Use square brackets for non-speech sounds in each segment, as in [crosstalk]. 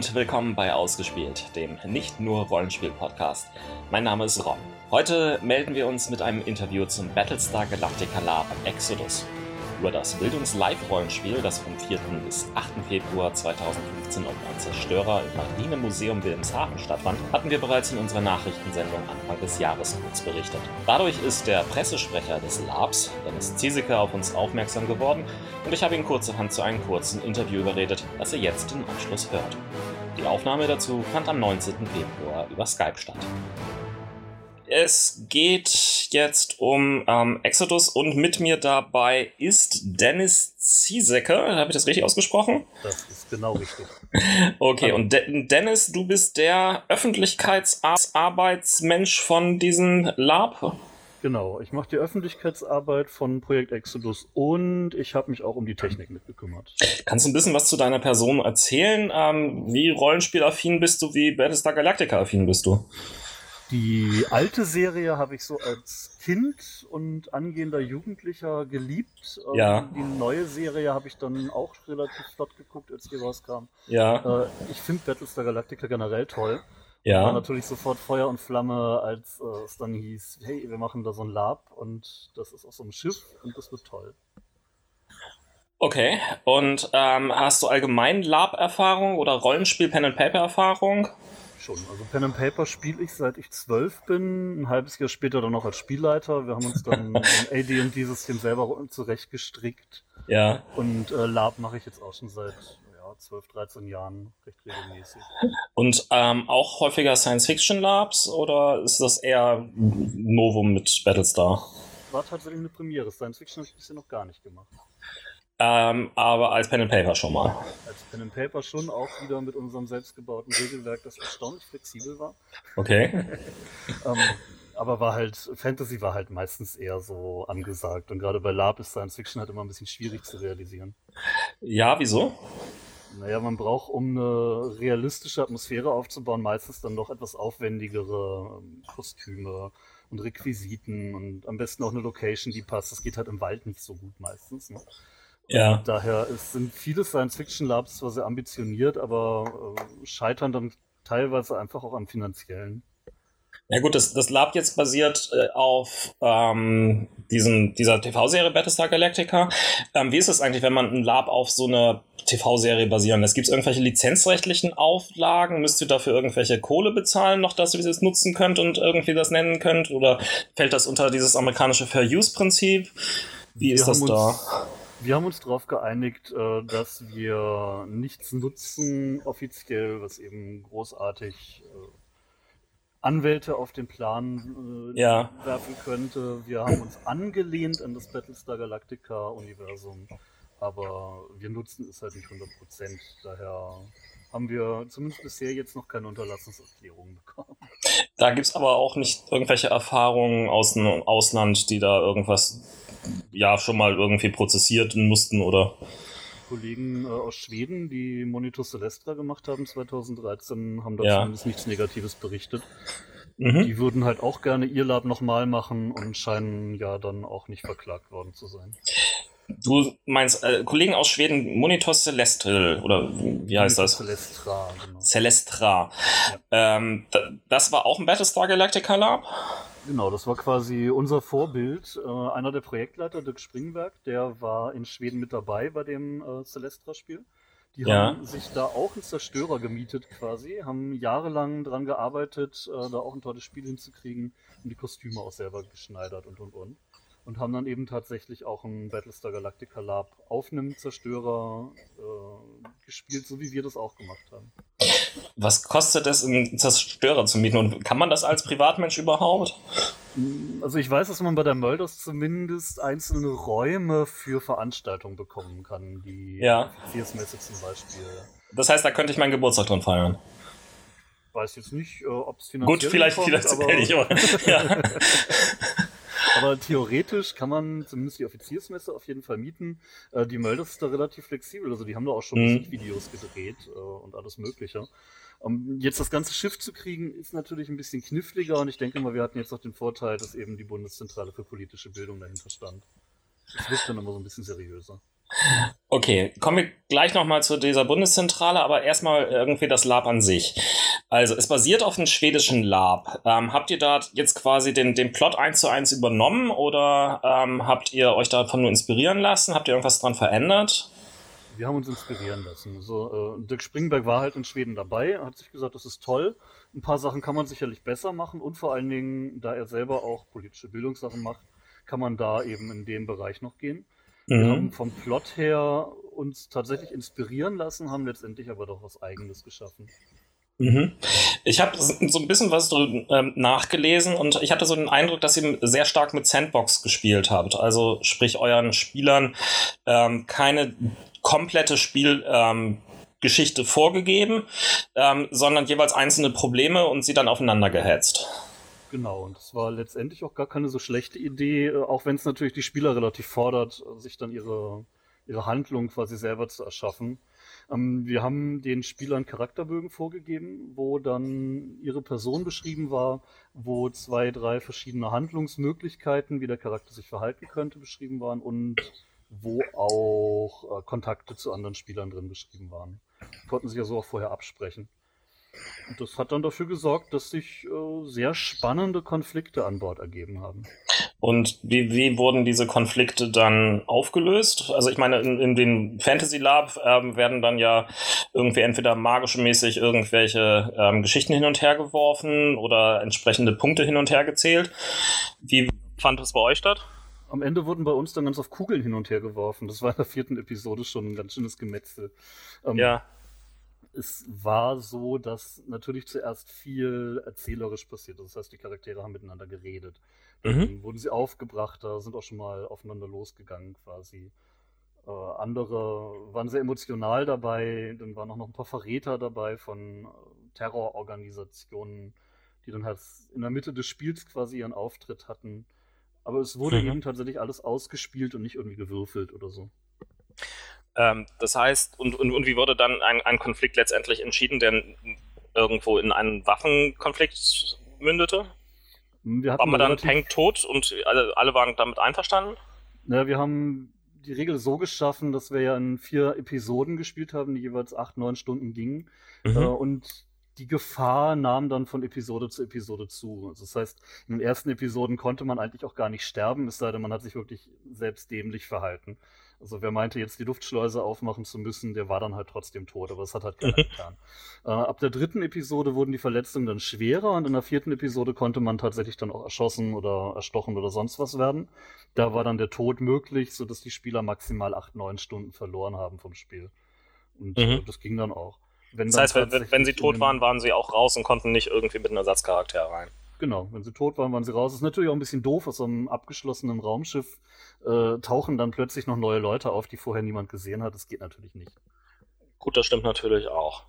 und willkommen bei Ausgespielt, dem nicht nur Rollenspiel-Podcast. Mein Name ist Ron. Heute melden wir uns mit einem Interview zum Battlestar Galactica Lab Exodus. Über das Bildungs-Live-Rollenspiel, das vom 4. bis 8. Februar 2015 auf ein Zerstörer im Marinemuseum Wilhelmshaven stattfand, hatten wir bereits in unserer Nachrichtensendung Anfang des Jahres kurz berichtet. Dadurch ist der Pressesprecher des Labs, Dennis Ziesecke, auf uns aufmerksam geworden und ich habe ihn kurzerhand zu einem kurzen Interview überredet, das ihr jetzt im Anschluss hört. Die Aufnahme dazu fand am 19. Februar über Skype statt. Es geht jetzt um ähm, Exodus und mit mir dabei ist Dennis Ziesecke. Habe ich das richtig ausgesprochen? Das ist genau richtig. Okay, und De Dennis, du bist der Öffentlichkeitsarbeitsmensch von diesem Lab? Genau, ich mache die Öffentlichkeitsarbeit von Projekt Exodus und ich habe mich auch um die Technik mitgekümmert. Kannst du ein bisschen was zu deiner Person erzählen? Ähm, wie Rollenspielaffin bist du? Wie Battlestar Galactica-affin bist du? Die alte Serie habe ich so als Kind und angehender Jugendlicher geliebt. Ähm, ja. Die neue Serie habe ich dann auch relativ flott geguckt, als die rauskam. Ja. Äh, ich finde Battlestar Galactica generell toll. Ja. War natürlich sofort Feuer und Flamme, als äh, es dann hieß, hey, wir machen da so ein Lab und das ist auf so einem Schiff und das wird toll. Okay, und ähm, hast du allgemein Lab-Erfahrung oder Rollenspiel-Pen-and-Paper-Erfahrung? Schon. Also Pen and Paper spiele ich seit ich zwölf bin, ein halbes Jahr später dann noch als Spielleiter. Wir haben uns dann [laughs] ein AD&D-System selber zurechtgestrickt. Ja. Und äh, Lab mache ich jetzt auch schon seit ja, 12, 13 Jahren recht regelmäßig. Und ähm, auch häufiger Science-Fiction-Labs oder ist das eher Novum mit Battlestar? War tatsächlich eine Premiere. Science-Fiction habe ich bisher noch gar nicht gemacht. Ähm, aber als Pen and Paper schon mal. Als Pen and Paper schon, auch wieder mit unserem selbstgebauten Regelwerk, das erstaunlich flexibel war. Okay. [laughs] ähm, aber war halt, Fantasy war halt meistens eher so angesagt. Und gerade bei Lab ist Science Fiction halt immer ein bisschen schwierig zu realisieren. Ja, wieso? Naja, man braucht, um eine realistische Atmosphäre aufzubauen, meistens dann doch etwas aufwendigere ähm, Kostüme und Requisiten und am besten auch eine Location, die passt. Das geht halt im Wald nicht so gut meistens. Ne? Ja. Daher es sind viele Science-Fiction-Labs zwar sehr ambitioniert, aber äh, scheitern dann teilweise einfach auch am finanziellen. Ja gut, das, das Lab jetzt basiert äh, auf ähm, diesen, dieser TV-Serie Battlestar Galactica. Ähm, wie ist es eigentlich, wenn man ein Lab auf so eine TV-Serie basieren lässt? Gibt es irgendwelche lizenzrechtlichen Auflagen? Müsst ihr dafür irgendwelche Kohle bezahlen, noch dass ihr das nutzen könnt und irgendwie das nennen könnt? Oder fällt das unter dieses amerikanische Fair-Use-Prinzip? Wie Wir ist das da? Wir haben uns darauf geeinigt, äh, dass wir nichts nutzen offiziell, was eben großartig äh, Anwälte auf den Plan äh, ja. werfen könnte. Wir haben uns angelehnt an das Battlestar Galactica Universum, aber wir nutzen es halt nicht 100%. Daher haben wir zumindest bisher jetzt noch keine Unterlassungserklärung bekommen. Da gibt es aber auch nicht irgendwelche Erfahrungen aus dem Ausland, die da irgendwas ja schon mal irgendwie prozessiert mussten oder? Kollegen äh, aus Schweden, die Monitor Celestra gemacht haben 2013, haben da ja. zumindest nichts Negatives berichtet. Mhm. Die würden halt auch gerne ihr Lab nochmal machen und scheinen ja dann auch nicht verklagt worden zu sein. Du meinst äh, Kollegen aus Schweden, Monitor Celestial oder wie heißt das? Celestra, genau. Celestra. Ja. Ähm, das war auch ein Battlestar Galactica Lab? Genau, das war quasi unser Vorbild. Äh, einer der Projektleiter, Dirk Springberg, der war in Schweden mit dabei bei dem äh, Celestra-Spiel. Die Ja. haben sich da auch einen Zerstörer gemietet quasi, haben jahrelang dran gearbeitet, äh, da auch ein tolles Spiel hinzukriegen und die Kostüme auch selber geschneidert und und und. Und haben dann eben tatsächlich auch ein Battlestar Galactica Lab auf einem Zerstörer äh, gespielt, so wie wir das auch gemacht haben. Was kostet es, einen Zerstörer zu mieten? Und kann man das als Privatmensch überhaupt? Also ich weiß, dass man bei der Mölders zumindest einzelne Räume für Veranstaltungen bekommen kann, die Ja. Offiziersmesse zum Beispiel. Das heißt, da könnte ich meinen Geburtstag drin feiern. Weiß jetzt nicht, äh, ob es finanziell Gut, vielleicht hinkommt, finanziell nicht, aber [laughs] ja. [laughs] aber theoretisch kann man zumindest die Offiziersmesse auf jeden Fall mieten. Äh, die Mölders ist da relativ flexibel, also die haben da auch schon Mhm. Musikvideos gedreht äh, und alles Mögliche. Um jetzt das ganze Schiff zu kriegen, ist natürlich ein bisschen kniffliger und ich denke mal, wir hatten jetzt auch den Vorteil, dass eben die Bundeszentrale für politische Bildung dahinter stand. Das wirkt dann immer so ein bisschen seriöser. Okay, kommen wir gleich nochmal zu dieser Bundeszentrale, aber erstmal irgendwie das Lab an sich. Also es basiert auf einem schwedischen Lab. Ähm, habt ihr da jetzt quasi den, den Plot eins zu eins übernommen oder ähm, habt ihr euch davon nur inspirieren lassen? Habt ihr irgendwas dran verändert? Wir haben uns inspirieren lassen. Also, äh, Dirk Springberg war halt in Schweden dabei, hat sich gesagt, das ist toll. Ein paar Sachen kann man sicherlich besser machen und vor allen Dingen, da er selber auch politische Bildungssachen macht, kann man da eben in dem Bereich noch gehen. Mhm. Wir haben vom Plot her uns tatsächlich inspirieren lassen, haben letztendlich aber doch was Eigenes geschaffen. Mhm. Ich habe so ein bisschen was ähm, nachgelesen und ich hatte so den Eindruck, dass ihr sehr stark mit Sandbox gespielt habt. Also sprich euren Spielern ähm, keine komplette Spielgeschichte ähm, vorgegeben, ähm, sondern jeweils einzelne Probleme und sie dann aufeinander gehetzt. Genau, und es war letztendlich auch gar keine so schlechte Idee, äh, auch wenn es natürlich die Spieler relativ fordert, sich dann ihre, ihre Handlung quasi selber zu erschaffen. Ähm, wir haben den Spielern Charakterbögen vorgegeben, wo dann ihre Person beschrieben war, wo zwei, drei verschiedene Handlungsmöglichkeiten, wie der Charakter sich verhalten könnte, beschrieben waren und wo auch äh, Kontakte zu anderen Spielern drin beschrieben waren. Konnten sich ja so auch vorher absprechen. Und das hat dann dafür gesorgt, dass sich äh, sehr spannende Konflikte an Bord ergeben haben. Und wie, wie wurden diese Konflikte dann aufgelöst? Also ich meine, in, in den Fantasy Lab ähm, werden dann ja irgendwie entweder magischmäßig irgendwelche ähm, Geschichten hin und her geworfen oder entsprechende Punkte hin und her gezählt. Wie fand es bei euch statt? Am Ende wurden bei uns dann ganz auf Kugeln hin und her geworfen. Das war in der vierten Episode schon ein ganz schönes Gemetzel. Ähm, ja es war so, dass natürlich zuerst viel erzählerisch passiert ist. Das heißt, die Charaktere haben miteinander geredet. Dann mhm. wurden sie aufgebracht, da sind auch schon mal aufeinander losgegangen quasi. Äh, andere waren sehr emotional dabei, dann waren auch noch ein paar Verräter dabei von äh, Terrororganisationen, die dann halt in der Mitte des Spiels quasi ihren Auftritt hatten. Aber es wurde mhm. eben tatsächlich alles ausgespielt und nicht irgendwie gewürfelt oder so. Ähm, das heißt, und, und, und wie wurde dann ein, ein Konflikt letztendlich entschieden, der irgendwo in einen Waffenkonflikt mündete? Wir War man dann Peng tot und alle, alle waren damit einverstanden? Ja, wir haben die Regel so geschaffen, dass wir ja in vier Episoden gespielt haben, die jeweils acht, neun Stunden gingen. Mhm. Äh, und die Gefahr nahm dann von Episode zu Episode zu. Also das heißt, in den ersten Episoden konnte man eigentlich auch gar nicht sterben, es sei denn, man hat sich wirklich selbst dämlich verhalten. Also wer meinte jetzt die Luftschleuse aufmachen zu müssen, der war dann halt trotzdem tot, aber es hat halt keiner [laughs] getan. Äh, ab der dritten Episode wurden die Verletzungen dann schwerer und in der vierten Episode konnte man tatsächlich dann auch erschossen oder erstochen oder sonst was werden. Da war dann der Tod möglich, sodass die Spieler maximal acht, neun Stunden verloren haben vom Spiel. Und mhm. äh, das ging dann auch. Wenn das heißt, wenn, wenn sie tot waren, waren sie auch raus und konnten nicht irgendwie mit einem Ersatzcharakter rein. Genau, wenn sie tot waren, waren sie raus. Das ist natürlich auch ein bisschen doof, aus so einem abgeschlossenen Raumschiff äh, tauchen dann plötzlich noch neue Leute auf, die vorher niemand gesehen hat. Das geht natürlich nicht. Gut, das stimmt natürlich auch.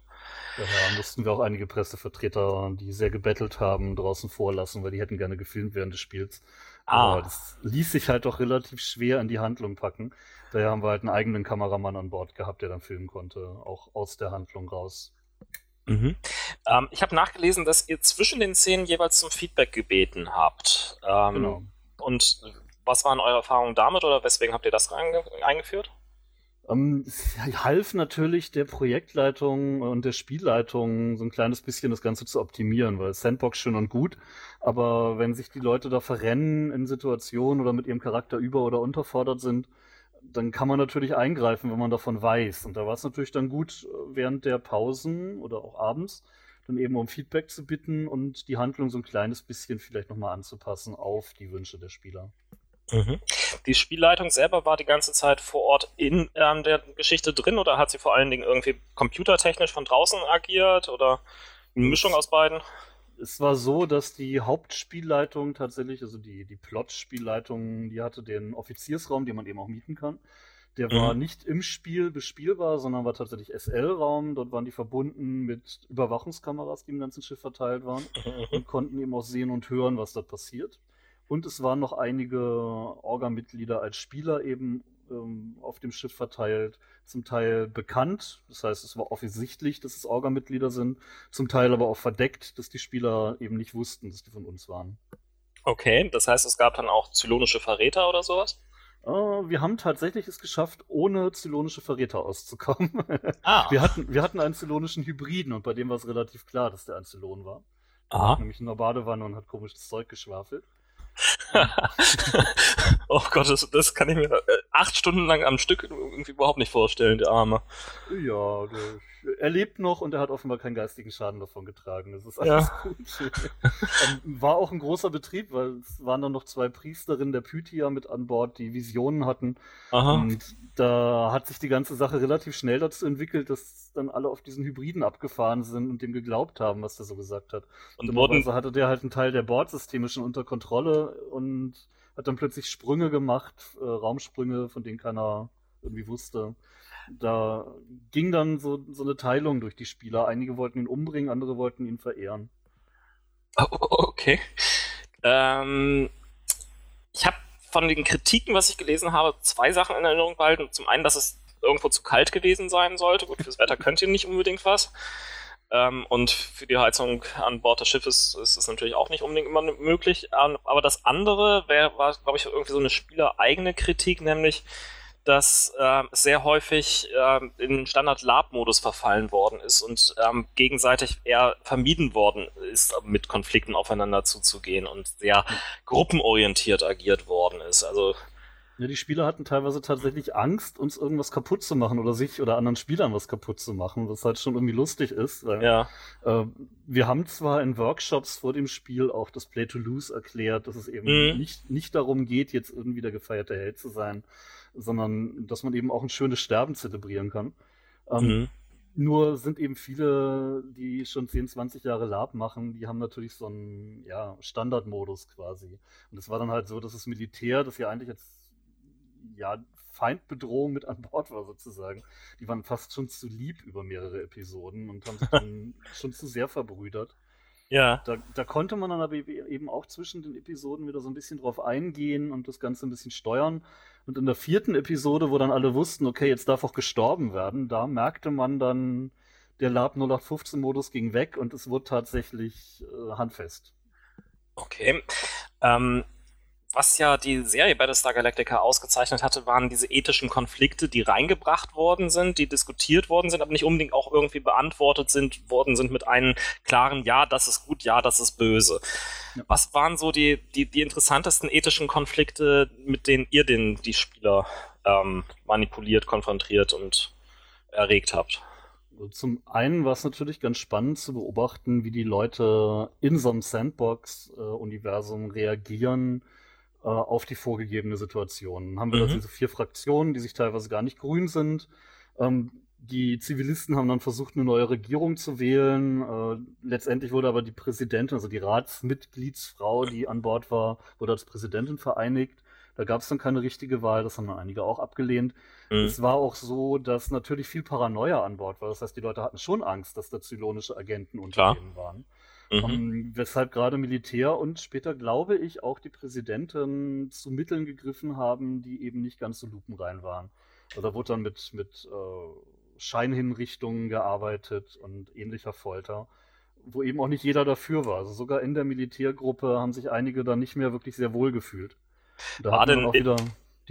Daher mussten wir auch einige Pressevertreter, die sehr gebettelt haben, draußen vorlassen, weil die hätten gerne gefilmt während des Spiels. Ah. Aber das ließ sich halt doch relativ schwer in die Handlung packen. Daher haben wir halt einen eigenen Kameramann an Bord gehabt, der dann filmen konnte, auch aus der Handlung raus. Mhm. Ähm, ich habe nachgelesen, dass ihr zwischen den Szenen jeweils zum Feedback gebeten habt. Ähm, genau. Und was waren eure Erfahrungen damit oder weswegen habt ihr das eingeführt? Ähm, half natürlich der Projektleitung und der Spielleitung so ein kleines bisschen das Ganze zu optimieren, weil Sandbox schön und gut, aber wenn sich die Leute da verrennen in Situationen oder mit ihrem Charakter über- oder unterfordert sind, dann kann man natürlich eingreifen, wenn man davon weiß. Und da war es natürlich dann gut, während der Pausen oder auch abends dann eben um Feedback zu bitten und die Handlung so ein kleines bisschen vielleicht nochmal anzupassen auf die Wünsche der Spieler. Mhm. Die Spielleitung selber war die ganze Zeit vor Ort in ähm, der Geschichte drin oder hat sie vor allen Dingen irgendwie computertechnisch von draußen agiert oder eine Mischung aus beiden? Es war so, dass die Hauptspielleitung tatsächlich, also die, die Plot-Spielleitung, die hatte den Offiziersraum, den man eben auch mieten kann. Der mhm. war nicht im Spiel bespielbar, sondern war tatsächlich SL-Raum. Dort waren die verbunden mit Überwachungskameras, die im ganzen Schiff verteilt waren mhm. [laughs] und konnten eben auch sehen und hören, was da passiert. Und es waren noch einige Orga-Mitglieder als Spieler eben ähm, auf dem Schiff verteilt, zum Teil bekannt, das heißt, es war offensichtlich, dass es Orga-Mitglieder sind, zum Teil aber auch verdeckt, dass die Spieler eben nicht wussten, dass die von uns waren. Okay, das heißt, es gab dann auch zylonische Verräter oder sowas? Uh, wir haben tatsächlich es geschafft, ohne zylonische Verräter auszukommen. [laughs] Ah. Wir, hatten, wir hatten einen zylonischen Hybriden und bei dem war es relativ klar, dass der ein Zylon war. Aha. Nämlich in der Badewanne und hat komisches Zeug geschwafelt. [laughs] oh Gott, das, das kann ich mir äh, acht Stunden lang am Stück irgendwie überhaupt nicht vorstellen, der Arme. Ja, der, er lebt noch und er hat offenbar keinen geistigen Schaden davon getragen. Das ist alles Ja. gut. [laughs] Ähm, War auch ein großer Betrieb, weil es waren dann noch zwei Priesterinnen der Pythia mit an Bord, die Visionen hatten. Aha. Und da hat sich die ganze Sache relativ schnell dazu entwickelt, dass dann alle auf diesen Hybriden abgefahren sind und dem geglaubt haben, was der so gesagt hat. Und wurden, Dummerweise hatte der halt einen Teil der Bordsysteme schon unter Kontrolle und hat dann plötzlich Sprünge gemacht, äh, Raumsprünge, von denen keiner irgendwie wusste. Da ging dann so, so eine Teilung durch die Spieler. Einige wollten ihn umbringen, andere wollten ihn verehren. Oh, [laughs] okay. Ähm, ich habe von den Kritiken, was ich gelesen habe, zwei Sachen in Erinnerung behalten. Zum einen, dass es irgendwo zu kalt gewesen sein sollte. Gut, fürs Wetter könnt ihr nicht unbedingt was. Ähm, und für die Heizung an Bord des Schiffes ist es natürlich auch nicht unbedingt immer möglich. Ähm, aber das andere wär, war, glaube ich, irgendwie so eine spielereigene Kritik, nämlich, dass es sehr häufig ähm, in Standard-Lab-Modus verfallen worden ist und ähm, gegenseitig eher vermieden worden ist, mit Konflikten aufeinander zuzugehen und sehr gruppenorientiert agiert worden ist. Also Ja, die Spieler hatten teilweise tatsächlich Angst, uns irgendwas kaputt zu machen oder sich oder anderen Spielern was kaputt zu machen, was halt schon irgendwie lustig ist. Weil, ja, äh, wir haben zwar in Workshops vor dem Spiel auch das Play to Lose erklärt, dass es eben Mhm. nicht, nicht darum geht, jetzt irgendwie der gefeierte Held zu sein, sondern dass man eben auch ein schönes Sterben zelebrieren kann. Ähm, mhm. Nur sind eben viele, die schon 10, 20 Jahre Lab machen, die haben natürlich so einen ja, Standardmodus quasi. Und es war dann halt so, dass das Militär, das ja eigentlich jetzt ja, Feindbedrohung mit an Bord war sozusagen, die waren fast schon zu lieb über mehrere Episoden und haben sich dann [laughs] schon zu sehr verbrüdert. ja, Da, da konnte man dann aber eben auch zwischen den Episoden wieder so ein bisschen drauf eingehen und das Ganze ein bisschen steuern. Und in der vierten Episode, wo dann alle wussten, okay, jetzt darf auch gestorben werden, da merkte man dann, der Lab 0815-Modus ging weg und es wurde tatsächlich äh, handfest. okay. Ähm, was ja die Serie Battlestar Galactica ausgezeichnet hatte, waren diese ethischen Konflikte, die reingebracht worden sind, die diskutiert worden sind, aber nicht unbedingt auch irgendwie beantwortet sind worden sind mit einem klaren Ja, das ist gut, ja, das ist böse. Ja. Was waren so die, die, die interessantesten ethischen Konflikte, mit denen ihr den, die Spieler ähm, manipuliert, konfrontiert und erregt habt? Also Zum einen war es natürlich ganz spannend zu beobachten, wie die Leute in so einem Sandbox-Universum reagieren äh, auf die vorgegebene Situation. Dann haben wir da Mhm. diese vier Fraktionen, die sich teilweise gar nicht grün sind. Ähm, die Zivilisten haben dann versucht, eine neue Regierung zu wählen. Äh, letztendlich wurde aber die Präsidentin, also die Ratsmitgliedsfrau, die an Bord war, wurde als Präsidentin vereinigt. Da gab es dann keine richtige Wahl, das haben dann einige auch abgelehnt. Mhm. Es war auch so, dass natürlich viel Paranoia an Bord war. Das heißt, die Leute hatten schon Angst, dass da zylonische Agenten unter ihnen waren. Mhm. Ähm, weshalb gerade Militär und später, glaube ich, auch die Präsidenten zu Mitteln gegriffen haben, die eben nicht ganz so lupenrein waren. Also da wurde dann mit, mit äh, Scheinhinrichtungen gearbeitet und ähnlicher Folter, wo eben auch nicht jeder dafür war. Also sogar in der Militärgruppe haben sich einige dann nicht mehr wirklich sehr wohl gefühlt. Da War denn dann auch wieder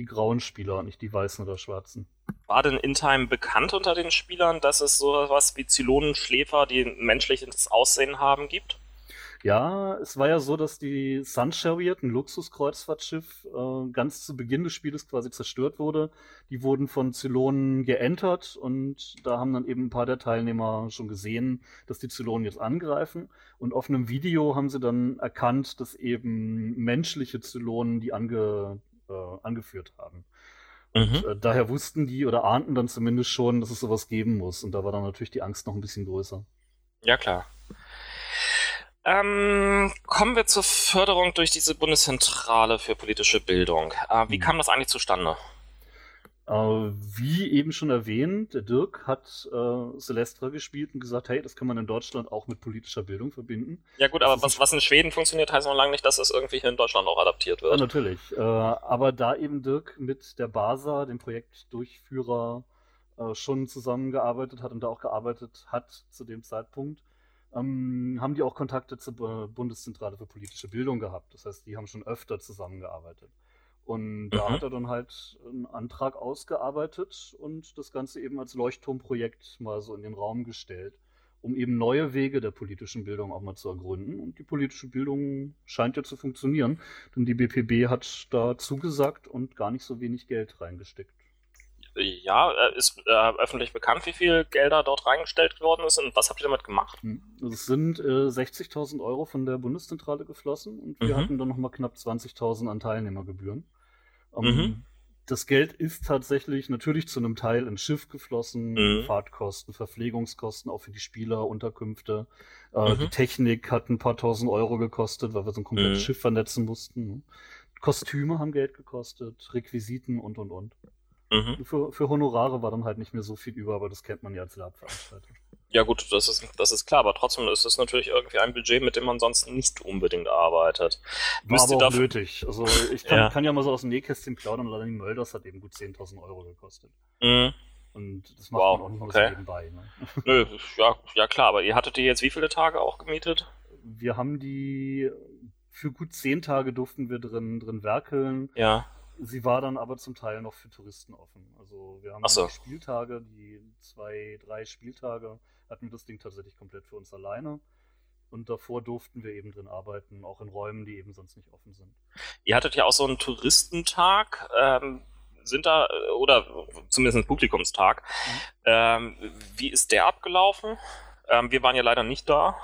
die grauen Spieler und nicht die weißen oder schwarzen. War denn in Time bekannt unter den Spielern, dass es sowas wie Zylonenschläfer, die ein menschliches Aussehen haben, gibt? Ja, es war ja so, dass die Sun Chariot, ein Luxuskreuzfahrtschiff, äh, ganz zu Beginn des Spieles quasi zerstört wurde. Die wurden von Zylonen geentert und da haben dann eben ein paar der Teilnehmer schon gesehen, dass die Zylonen jetzt angreifen. Und auf einem Video haben sie dann erkannt, dass eben menschliche Zylonen die ange, äh, angeführt haben. Mhm. Äh, daher wussten die oder ahnten dann zumindest schon, dass es sowas geben muss. Und da war dann natürlich die Angst noch ein bisschen größer. Ja, klar. Ähm, kommen wir zur Förderung durch diese Bundeszentrale für politische Bildung. Äh, wie Mhm. kam das eigentlich zustande? Äh, wie eben schon erwähnt, der Dirk hat äh, Celestra gespielt und gesagt, hey, das kann man in Deutschland auch mit politischer Bildung verbinden. Ja gut, aber was, was in Schweden funktioniert, heißt noch lange nicht, dass das irgendwie hier in Deutschland auch adaptiert Ja, wird. natürlich. Äh, aber da eben Dirk mit der BASA, dem Projektdurchführer, äh, schon zusammengearbeitet hat und da auch gearbeitet hat zu dem Zeitpunkt, ähm, haben die auch Kontakte zur Bu- Bundeszentrale für politische Bildung gehabt. Das heißt, die haben schon öfter zusammengearbeitet. Und da mhm. hat er dann halt einen Antrag ausgearbeitet und das Ganze eben als Leuchtturmprojekt mal so in den Raum gestellt, um eben neue Wege der politischen Bildung auch mal zu ergründen. Und die politische Bildung scheint ja zu funktionieren, denn die BPB hat da zugesagt und gar nicht so wenig Geld reingesteckt. Ja, äh, ist äh, öffentlich bekannt, wie viel Gelder dort reingestellt worden ist und was habt ihr damit gemacht? Hm, es sind äh, 60.000 Euro von der Bundeszentrale geflossen und wir mhm. hatten dann nochmal knapp 20.000 an Teilnehmergebühren. Um, ähm, mhm. Das Geld ist tatsächlich natürlich zu einem Teil ins Schiff geflossen, mhm. Fahrtkosten, Verpflegungskosten, auch für die Spieler, Unterkünfte. Äh, mhm. Die Technik hat ein paar tausend Euro gekostet, weil wir so ein komplettes mhm. Schiff vernetzen mussten. Ne? Kostüme haben Geld gekostet, Requisiten und und und. Mhm. Für, für Honorare war dann halt nicht mehr so viel über, aber das kennt man ja als Labveranstalter. Ja gut, das ist, das ist klar, aber trotzdem ist es natürlich irgendwie ein Budget, mit dem man sonst nicht unbedingt arbeitet. War Müsst aber auch nötig. Also ich kann ja. kann ja. mal so aus dem Nähkästchen plaudern, Learning Mölders hat eben gut 10.000 Euro gekostet. Mhm. Und das macht wow, man auch nicht okay. so nebenbei. Ne? [laughs] Nö, ja, ja klar, aber ihr hattet die jetzt wie viele Tage auch gemietet? Wir haben die für gut zehn Tage durften wir drin, drin werkeln. Ja. Sie war dann aber zum Teil noch für Touristen offen. Also wir haben so. die Spieltage, die zwei, drei Spieltage, hatten wir das Ding tatsächlich komplett für uns alleine. Und davor durften wir eben drin arbeiten, auch in Räumen, die eben sonst nicht offen sind. Ihr hattet ja auch so einen Touristentag. Ähm, sind da, oder zumindest einen Publikumstag. Mhm. Ähm, wie ist der abgelaufen? Ähm, wir waren ja leider nicht da.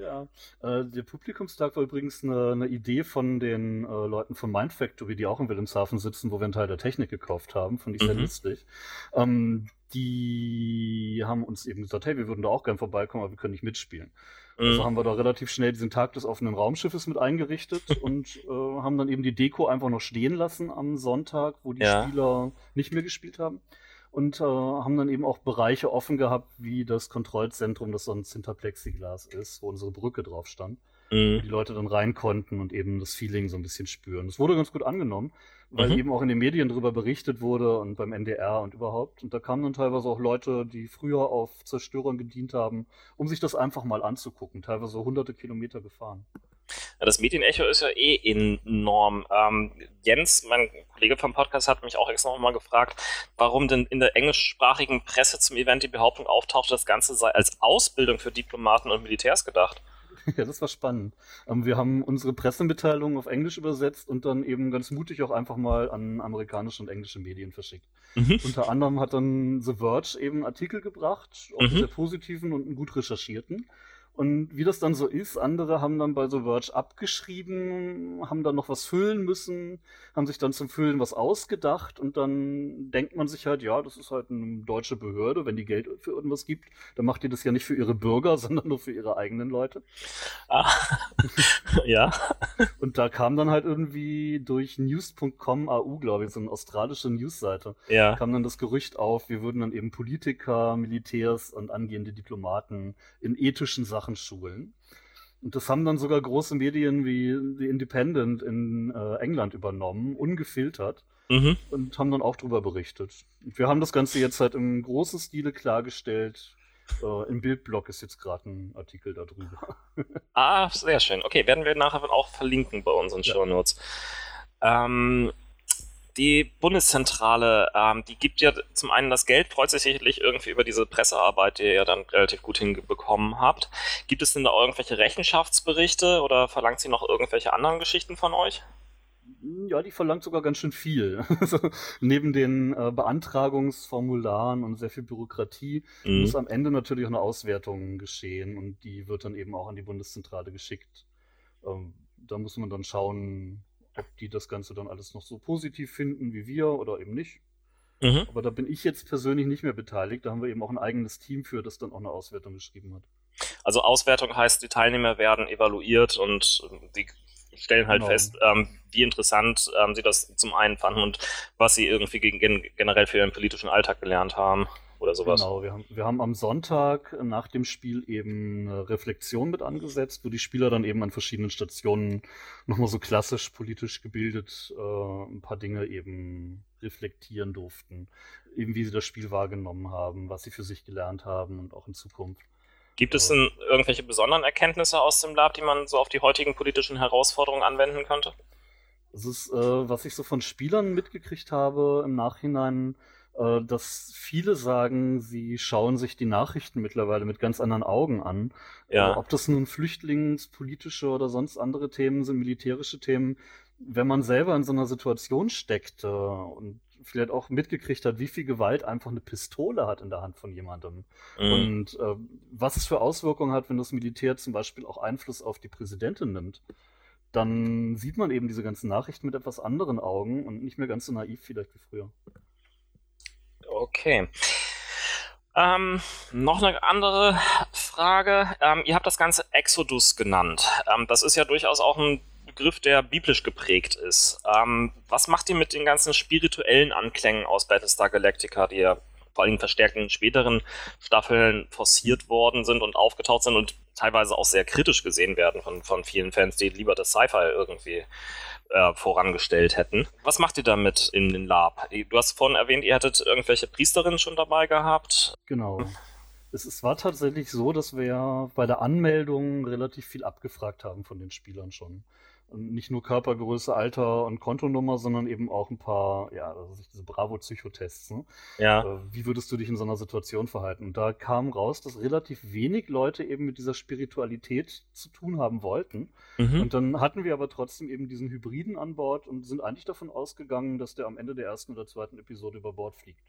Ja, äh, der Publikumstag war übrigens eine, eine Idee von den äh, Leuten von Mind Factory, die auch in Wilhelmshaven sitzen, wo wir einen Teil der Technik gekauft haben, fand ich sehr mhm. lustig. Ähm, die haben uns eben gesagt, hey, wir würden da auch gern vorbeikommen, aber wir können nicht mitspielen. Also mhm. Also haben wir da relativ schnell diesen Tag des offenen Raumschiffes mit eingerichtet [laughs] und äh, haben dann eben die Deko einfach noch stehen lassen am Sonntag, wo die ja. Spieler nicht mehr gespielt haben und äh, haben dann eben auch Bereiche offen gehabt, wie das Kontrollzentrum, das sonst hinter Plexiglas ist, wo unsere Brücke drauf stand. Mhm. Wo die Leute dann rein konnten und eben das Feeling so ein bisschen spüren. Das wurde ganz gut angenommen, weil mhm. eben auch in den Medien darüber berichtet wurde und beim NDR und überhaupt. Und da kamen dann teilweise auch Leute, die früher auf Zerstörern gedient haben, um sich das einfach mal anzugucken. Teilweise hunderte Kilometer gefahren. Das Medienecho ist ja eh enorm. Ähm, Jens, mein Kollege vom Podcast, hat mich auch extra nochmal gefragt, warum denn in der englischsprachigen Presse zum Event die Behauptung auftauchte, das Ganze sei als Ausbildung für Diplomaten und Militärs gedacht. [laughs] Ja, das war spannend. Ähm, wir haben unsere Pressemitteilungen auf Englisch übersetzt und dann eben ganz mutig auch einfach mal an amerikanische und englische Medien verschickt. Mhm. Unter anderem hat dann The Verge eben Artikel gebracht, auch mhm. sehr positiven und gut recherchierten. Und wie das dann so ist, andere haben dann bei The Verge abgeschrieben, haben dann noch was füllen müssen, haben sich dann zum Füllen was ausgedacht und dann denkt man sich halt, ja, das ist halt eine deutsche Behörde, wenn die Geld für irgendwas gibt, dann macht die das ja nicht für ihre Bürger, [laughs] sondern nur für ihre eigenen Leute. Ah, [laughs] ja. Und da kam dann halt irgendwie durch news.com AU, glaube ich, so eine australische Newsseite, ja. kam dann das Gerücht auf, wir würden dann eben Politiker, Militärs und angehende Diplomaten in ethischen Sachen Sachen schulen. Und das haben dann sogar große Medien wie The Independent in äh, England übernommen, ungefiltert, mhm. und haben dann auch darüber berichtet. Und wir haben das Ganze jetzt halt im großen Stile klargestellt. Äh, Im Bildblog ist jetzt gerade ein Artikel darüber. ah, sehr schön. Okay, werden wir nachher auch verlinken bei unseren ja. Show Notes. Ähm, die Bundeszentrale, ähm, die gibt ja zum einen das Geld, freut sich sicherlich irgendwie über diese Pressearbeit, die ihr ja dann relativ gut hinbekommen habt. Gibt es denn da irgendwelche Rechenschaftsberichte oder verlangt sie noch irgendwelche anderen Geschichten von euch? Ja, die verlangt sogar ganz schön viel. [laughs] Also, neben den äh, Beantragungsformularen und sehr viel Bürokratie mhm. muss am Ende natürlich auch eine Auswertung geschehen und die wird dann eben auch an die Bundeszentrale geschickt. Ähm, da muss man dann schauen, ob die das Ganze dann alles noch so positiv finden wie wir oder eben nicht. Mhm. Aber da bin ich jetzt persönlich nicht mehr beteiligt. Da haben wir eben auch ein eigenes Team für, das dann auch eine Auswertung geschrieben hat. Also Auswertung heißt, die Teilnehmer werden evaluiert und die stellen halt genau. fest, ähm, wie interessant ähm, sie das zum einen fanden und was sie irgendwie gegen, generell für ihren politischen Alltag gelernt haben oder sowas. Genau, wir haben, wir haben am Sonntag nach dem Spiel eben eine Reflexion mit angesetzt, wo die Spieler dann eben an verschiedenen Stationen nochmal so klassisch politisch gebildet äh, ein paar Dinge eben reflektieren durften. Eben wie sie das Spiel wahrgenommen haben, was sie für sich gelernt haben und auch in Zukunft. Gibt es denn irgendwelche besonderen Erkenntnisse aus dem Lab, die man so auf die heutigen politischen Herausforderungen anwenden könnte? Das ist, äh, was ich so von Spielern mitgekriegt habe im Nachhinein, äh, dass viele sagen, sie schauen sich die Nachrichten mittlerweile mit ganz anderen Augen an. Ja. Äh, ob das nun flüchtlingspolitische oder sonst andere Themen sind, militärische Themen. Wenn man selber in so einer Situation steckt äh, und vielleicht auch mitgekriegt hat, wie viel Gewalt einfach eine Pistole hat in der Hand von jemandem. Mhm. Und äh, was es für Auswirkungen hat, wenn das Militär zum Beispiel auch Einfluss auf die Präsidentin nimmt, dann sieht man eben diese ganzen Nachrichten mit etwas anderen Augen und nicht mehr ganz so naiv vielleicht wie früher. Okay. Ähm, noch eine andere Frage. Ähm, ihr habt das Ganze Exodus genannt. Ähm, das ist ja durchaus auch ein Begriff, der biblisch geprägt ist. Ähm, was macht ihr mit den ganzen spirituellen Anklängen aus Battlestar Galactica, die ja vor allem verstärkt in späteren Staffeln forciert worden sind und aufgetaucht sind und teilweise auch sehr kritisch gesehen werden von, von vielen Fans, die lieber das Sci-Fi irgendwie äh, vorangestellt hätten. Was macht ihr damit in den Lab? Du hast vorhin erwähnt, ihr hättet irgendwelche Priesterinnen schon dabei gehabt. Genau. Es, es war tatsächlich so, dass wir bei der Anmeldung relativ viel abgefragt haben von den Spielern schon. Nicht nur Körpergröße, Alter und Kontonummer, sondern eben auch ein paar, ja, also diese Bravo-Psychotests. Ne? Ja. Äh, Wie würdest du dich in so einer Situation verhalten? Und da kam raus, dass relativ wenig Leute eben mit dieser Spiritualität zu tun haben wollten. Mhm. Und dann hatten wir aber trotzdem eben diesen Hybriden an Bord und sind eigentlich davon ausgegangen, dass der am Ende der ersten oder zweiten Episode über Bord fliegt.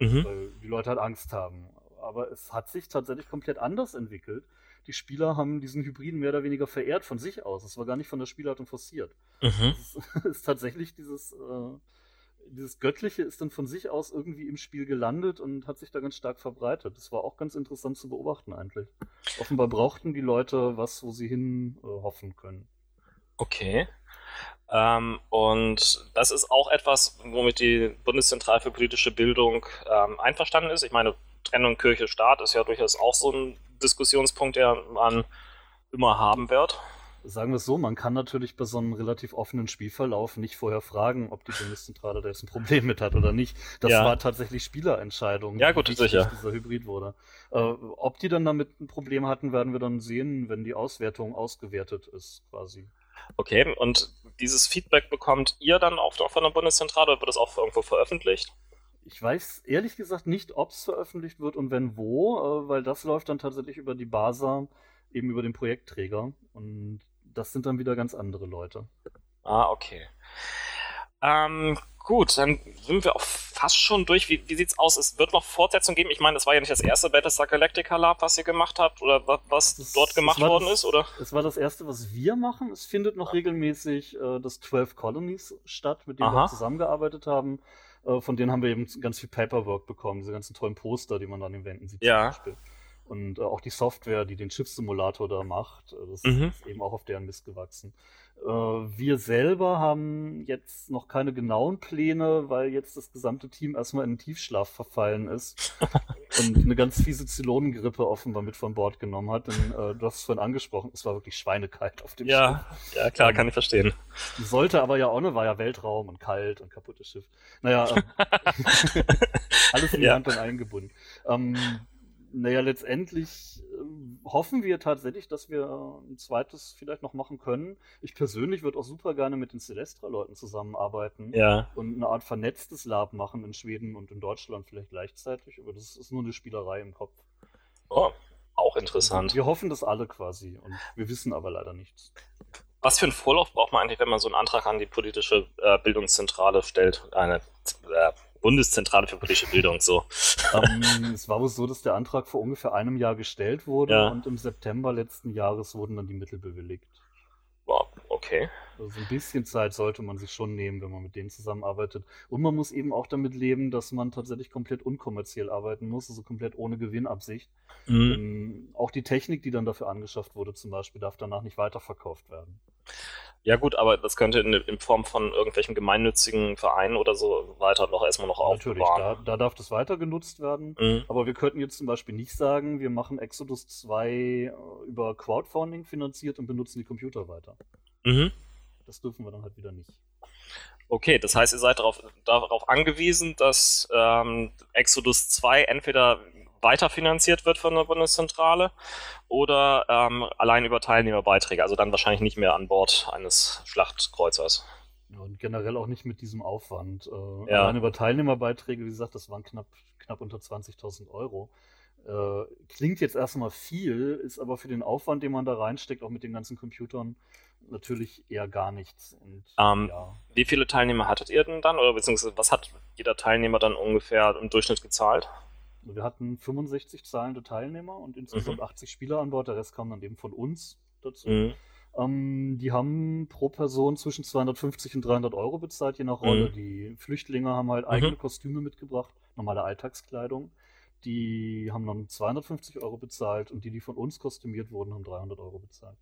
Mhm. Weil die Leute halt Angst haben. Aber es hat sich tatsächlich komplett anders entwickelt. Die Spieler haben diesen Hybriden mehr oder weniger verehrt von sich aus. Es war gar nicht von der Spielleitung forciert. Mhm. Es ist, [laughs] ist tatsächlich dieses, äh, dieses Göttliche ist dann von sich aus irgendwie im Spiel gelandet und hat sich da ganz stark verbreitet. Das war auch ganz interessant zu beobachten eigentlich. Offenbar brauchten die Leute was, wo sie hin äh, hoffen können. Okay. Ähm, und das ist auch etwas, womit die Bundeszentrale für politische Bildung ähm, einverstanden ist. Ich meine, Trennung Kirche-Staat ist ja durchaus auch so ein Diskussionspunkt, der man immer haben wird. Sagen wir es so, man kann natürlich bei so einem relativ offenen Spielverlauf nicht vorher fragen, ob die Bundeszentrale da jetzt ein Problem mit hat oder nicht. Das Ja. war tatsächlich Spielerentscheidung. Ja, gut, wie sicher. dieser Hybrid wurde. Äh, ob die dann damit ein Problem hatten, werden wir dann sehen, wenn die Auswertung ausgewertet ist, quasi. Okay, und dieses Feedback bekommt ihr dann auch von der Bundeszentrale oder wird das auch irgendwo veröffentlicht? Ich weiß ehrlich gesagt nicht, ob es veröffentlicht wird und wenn wo, äh, weil das läuft dann tatsächlich über die BASA, eben über den Projektträger. Und das sind dann wieder ganz andere Leute. Ah, okay. Ähm, gut, dann sind wir auch fast schon durch. Wie, wie sieht's aus? Es wird noch Fortsetzung geben. Ich meine, das war ja nicht das erste Battlestar Galactica Lab, was ihr gemacht habt oder wa- was Das- dort gemacht worden das- ist, oder? Es war das erste, was wir machen. Es findet noch regelmäßig äh, das 12 Colonies statt, mit denen wir Aha. zusammengearbeitet haben. Äh, von denen haben wir eben ganz viel Paperwork bekommen, diese ganzen tollen Poster, die man an den Wänden sieht Ja. zum Beispiel. Und äh, auch die Software, die den Schiffssimulator da macht, äh, das Mhm. ist eben auch auf deren Mist gewachsen. Äh, wir selber haben jetzt noch keine genauen Pläne, weil jetzt das gesamte Team erstmal in den Tiefschlaf verfallen ist [laughs] und eine ganz fiese Zylonengrippe offenbar mit von Bord genommen hat. Denn äh, du hast es vorhin angesprochen, es war wirklich schweinekalt auf dem Ja, ja klar, Ähm, kann ich verstehen. Schiff. Sollte aber ja auch, ne, war ja Weltraum und kalt und kaputtes Schiff. Naja, [laughs] ähm, [laughs] alles in die Ja. Handlung eingebunden. Ähm, naja, letztendlich ähm, hoffen wir tatsächlich, dass wir äh, ein zweites vielleicht noch machen können. Ich persönlich würde auch super gerne mit den Celestra-Leuten zusammenarbeiten Ja. und eine Art vernetztes Lab machen in Schweden und in Deutschland vielleicht gleichzeitig, aber das ist nur eine Spielerei im Kopf. Oh, auch interessant. Wir hoffen das alle quasi und wir wissen aber leider nichts. Was für einen Vorlauf braucht man eigentlich, wenn man so einen Antrag an die politische äh, Bildungszentrale stellt? Eine äh, Bundeszentrale für politische Bildung, so. ähm, [laughs] es war wohl so, dass der Antrag vor ungefähr einem Jahr gestellt wurde Ja. und im September letzten Jahres wurden dann die Mittel bewilligt. Wow, okay. Also ein bisschen Zeit sollte man sich schon nehmen, wenn man mit denen zusammenarbeitet. Und man muss eben auch damit leben, dass man tatsächlich komplett unkommerziell arbeiten muss, also komplett ohne Gewinnabsicht. Mhm. Auch die Technik, die dann dafür angeschafft wurde, zum Beispiel, darf danach nicht weiterverkauft werden. Ja gut, aber das könnte in, in Form von irgendwelchen gemeinnützigen Vereinen oder so weiter noch erstmal noch Natürlich, aufbewahren. da, da darf das weiter genutzt werden. Mhm. Aber wir könnten jetzt zum Beispiel nicht sagen, wir machen Exodus 2 äh, über Crowdfunding finanziert und benutzen die Computer weiter. Mhm. Das dürfen wir dann halt wieder nicht. Okay, das heißt, ihr seid darauf, darauf angewiesen, dass ähm, Exodus 2 entweder weiterfinanziert wird von der Bundeszentrale oder ähm, allein über Teilnehmerbeiträge, also dann wahrscheinlich nicht mehr an Bord eines Schlachtkreuzers. und generell auch nicht mit diesem Aufwand. Äh, Ja. Allein über Teilnehmerbeiträge, wie gesagt, das waren knapp, knapp unter 20.000 Euro. Äh, klingt jetzt erstmal viel, ist aber für den Aufwand, den man da reinsteckt, auch mit den ganzen Computern, natürlich eher gar nichts. Und Ähm, ja, Wie viele Teilnehmer hattet ihr denn dann? Oder beziehungsweise was hat jeder Teilnehmer dann ungefähr im Durchschnitt gezahlt? Wir hatten 65 zahlende Teilnehmer und insgesamt Mhm. 80 Spieler an Bord. Der Rest kam dann eben von uns dazu. Mhm. Ähm, die haben pro Person zwischen 250 und 300 Euro bezahlt, je nach Rolle. Mhm. Die Flüchtlinge haben halt eigene Kostüme mitgebracht, normale Alltagskleidung. Die haben dann 250 Euro bezahlt und die, die von uns kostümiert wurden, haben 300 Euro bezahlt.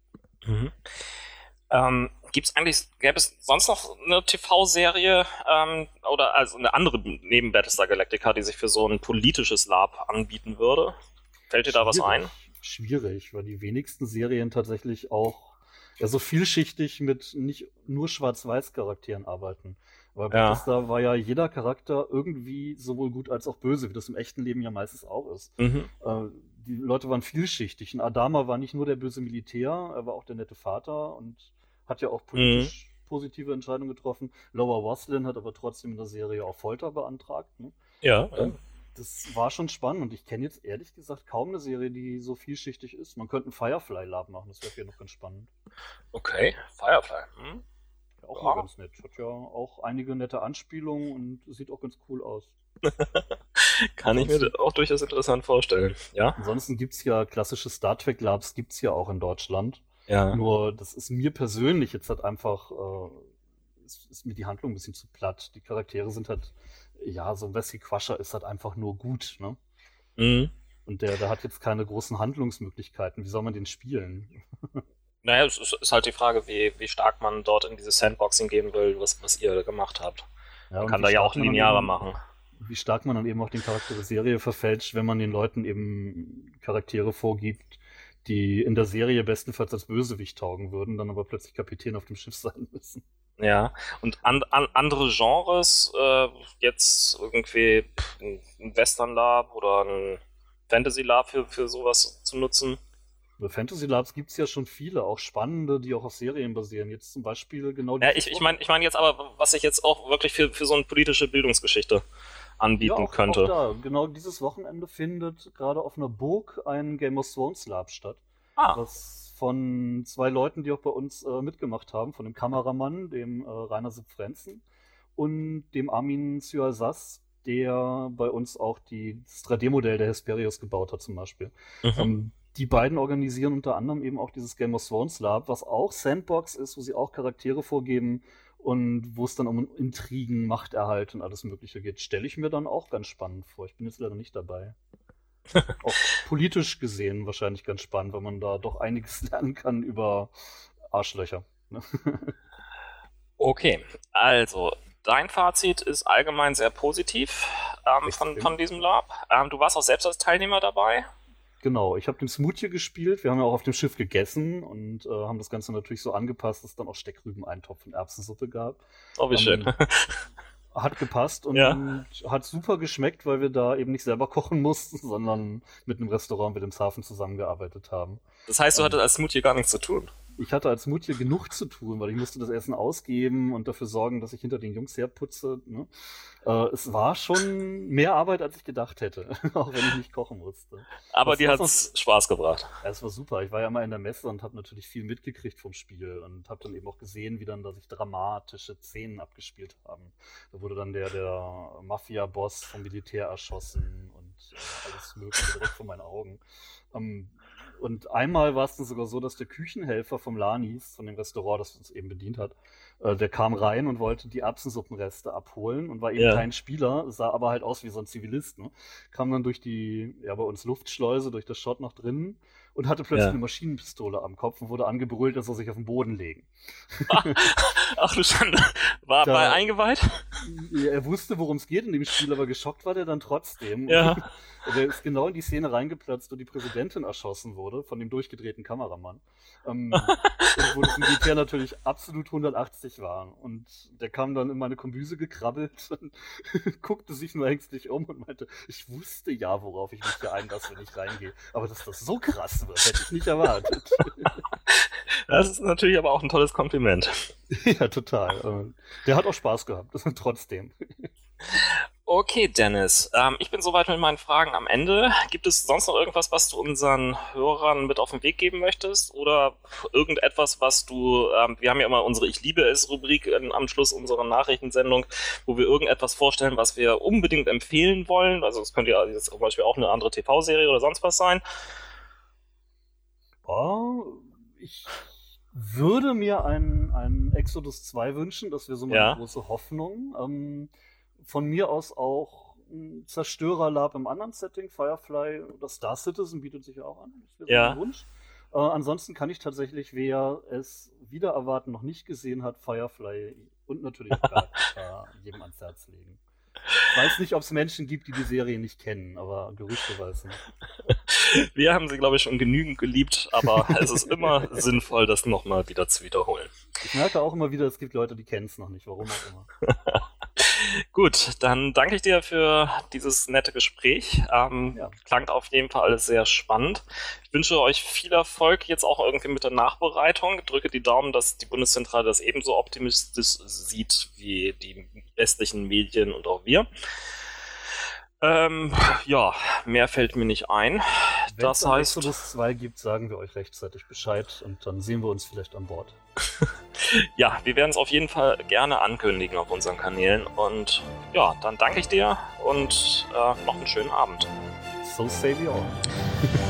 Ähm, gibt's eigentlich, gäbe es sonst noch eine TV-Serie ähm, oder also eine andere neben Battlestar Galactica, die sich für so ein politisches Lab anbieten würde? Fällt dir da was ein? Schwierig, weil die wenigsten Serien tatsächlich auch ja, so vielschichtig mit nicht nur Schwarz-Weiß-Charakteren arbeiten. Ja. Battlestar war ja jeder Charakter irgendwie sowohl gut als auch böse, wie das im echten Leben ja meistens auch ist. Mhm. Äh, die Leute waren vielschichtig. Und Adama war nicht nur der böse Militär, er war auch der nette Vater und hat ja auch politisch positive Entscheidungen getroffen. Lower Waslin hat aber trotzdem in der Serie auch Folter beantragt. Ne? Ja. Ähm, Das war schon spannend und ich kenne jetzt ehrlich gesagt kaum eine Serie, die so vielschichtig ist. Man könnte einen Firefly Lab machen, das wäre vielleicht noch ganz spannend. Okay, Firefly. Hm? Ja, auch Ja. mal ganz nett. Hat ja auch einige nette Anspielungen und sieht auch ganz cool aus. [laughs] Kann ich mir auch durchaus interessant vorstellen. Ja? Ansonsten gibt es ja klassische Star Trek Labs, gibt es ja auch in Deutschland. Ja. Nur, das ist mir persönlich jetzt halt einfach, äh, ist, ist mir die Handlung ein bisschen zu platt. Die Charaktere sind halt, ja, so ein Wesley Crusher ist halt einfach nur gut, ne? Mhm. Und der, der hat jetzt keine großen Handlungsmöglichkeiten. Wie soll man den spielen? [laughs] Naja, es ist, ist halt die Frage, wie, wie stark man dort in dieses Sandboxing gehen will, was, was ihr gemacht habt. Ja, Man kann da ja auch linearer eben- machen. Wie stark man dann eben auch den Charakter der Serie verfälscht, wenn man den Leuten eben Charaktere vorgibt, die in der Serie bestenfalls als Bösewicht taugen würden, dann aber plötzlich Kapitän auf dem Schiff sein müssen. Ja, und an, an, andere Genres, äh, jetzt irgendwie ein Western Lab oder ein Fantasy Lab für, für sowas zu nutzen. Fantasy Labs gibt es ja schon viele, auch spannende, die auch auf Serien basieren. Jetzt zum Beispiel genau Ja, die ich, ich meine ich mein jetzt aber, was ich jetzt auch wirklich für, für so eine politische Bildungsgeschichte anbieten auch, könnte. Auch da. Genau dieses Wochenende findet gerade auf einer Burg ein Game of Thrones Lab statt. Ah, Das von zwei Leuten, die auch bei uns äh, mitgemacht haben, von dem Kameramann, dem äh, Rainer Sipfrenzen und dem Armin Syarsas, der bei uns auch die, das 3D-Modell der Hesperios gebaut hat zum Beispiel. mhm. Ähm, die beiden organisieren unter anderem eben auch dieses Game of Thrones Lab, was auch Sandbox ist, wo sie auch Charaktere vorgeben und wo es dann um Intrigen, Machterhalt und alles Mögliche geht. Stelle ich mir dann auch ganz spannend vor. Ich bin jetzt leider nicht dabei. [laughs] auch politisch gesehen wahrscheinlich ganz spannend, weil man da doch einiges [laughs] lernen kann über Arschlöcher. ne? [laughs] Okay, also dein Fazit ist allgemein sehr positiv ähm, von, von diesem Lab. Ähm, du warst auch selbst als Teilnehmer dabei. Genau, ich habe den Smoothie gespielt. Wir haben ja auch auf dem Schiff gegessen und äh, haben das Ganze natürlich so angepasst, dass es dann auch Steckrübeneintopf und Erbsensuppe gab. Oh, wie schön. Ähm, [laughs] Hat gepasst und Ja. hat super geschmeckt, weil wir da eben nicht selber kochen mussten, sondern mit einem Restaurant mit dem Hafen zusammengearbeitet haben. Das heißt, du ähm, hattest als Smoothie gar nichts zu tun. Ich hatte als Mutti genug zu tun, weil ich musste das Essen ausgeben und dafür sorgen, dass ich hinter den Jungs herputze. Ne? Äh, es war schon mehr Arbeit, als ich gedacht hätte, [laughs] auch wenn ich nicht kochen musste. Aber Was- dir was hat's Spaß gebracht. Ja, es war super. Ich war ja mal in der Messe und habe natürlich viel mitgekriegt vom Spiel und habe dann eben auch gesehen, wie dann da sich dramatische Szenen abgespielt haben. Da wurde dann der, der Mafia-Boss vom Militär erschossen und äh, alles Mögliche direkt vor meinen Augen. Ähm, und einmal war es dann sogar so, dass der Küchenhelfer vom Lanis, von dem Restaurant, das uns eben bedient hat, äh, der kam rein und wollte die Erbsensuppenreste abholen und war eben Ja. kein Spieler, sah aber halt aus wie so ein Zivilist. Ne? Kam dann durch die, ja, bei uns Luftschleuse, durch das Schott nach drinnen und hatte plötzlich Ja. eine Maschinenpistole am Kopf und wurde angebrüllt, er soll sich auf den Boden legen. [laughs] Ach du Schande. War, Da- war er eingeweiht? Er wusste, worum es geht in dem Spiel, aber geschockt war der dann trotzdem. Ja. Der ist genau in die Szene reingeplatzt, wo die Präsidentin erschossen wurde von dem durchgedrehten Kameramann. Ähm, [laughs] wo das Militär natürlich absolut 180 war. Und der kam dann in meine Kombüse gekrabbelt [laughs] und guckte sich nur ängstlich um und meinte, ich wusste ja, worauf ich mich hier einlasse, wenn ich reingehe. Aber dass das so krass wird, hätte ich nicht erwartet. [laughs] Das ist natürlich aber auch ein tolles Kompliment. ja, total. Äh, der hat auch Spaß gehabt, trotzdem. Okay, Dennis. Ähm, ich bin soweit mit meinen Fragen am Ende. Gibt es sonst noch irgendwas, was du unseren Hörern mit auf den Weg geben möchtest? Oder irgendetwas, was du, ähm, wir haben ja immer unsere Ich liebe es Rubrik am Schluss unserer Nachrichtensendung, wo wir irgendetwas vorstellen, was wir unbedingt empfehlen wollen. Also es könnte ja jetzt zum Beispiel auch eine andere TV-Serie oder sonst was sein. Oh, ich würde mir einen, einen Exodus 2 wünschen. Das wäre so meine ja. große Hoffnung. Ähm, von mir aus auch ein Zerstörerlab im anderen Setting, Firefly oder Star Citizen bietet sich ja auch an. Das wäre ja. ein Wunsch. Äh, ansonsten kann ich tatsächlich, wer es wieder erwarten noch nicht gesehen hat, Firefly und natürlich [laughs] äh, jedem ans Herz legen. Ich weiß nicht, ob es Menschen gibt, die die Serie nicht kennen, aber Gerüchte weiß nicht. [laughs] Wir haben sie, glaube ich, schon genügend geliebt, aber [laughs] es ist immer sinnvoll, das nochmal wieder zu wiederholen. Ich merke auch immer wieder, es gibt Leute, die kennen es noch nicht, warum auch immer. Gut, dann danke ich dir für dieses nette Gespräch. Ähm, ja. Klang auf jeden Fall alles sehr spannend. Ich wünsche euch viel Erfolg jetzt auch irgendwie mit der Nachbereitung. Drücke die Daumen, dass die Bundeszentrale das ebenso optimistisch sieht wie die westlichen Medien und auch wir. Ähm, ja, mehr fällt mir nicht ein. Das heißt. Wenn es 2 gibt, sagen wir euch rechtzeitig Bescheid und dann sehen wir uns vielleicht an Bord. [laughs] ja, wir werden es auf jeden Fall gerne ankündigen auf unseren Kanälen. Und ja, dann danke ich dir und äh, noch einen schönen Abend. So say we all. [laughs]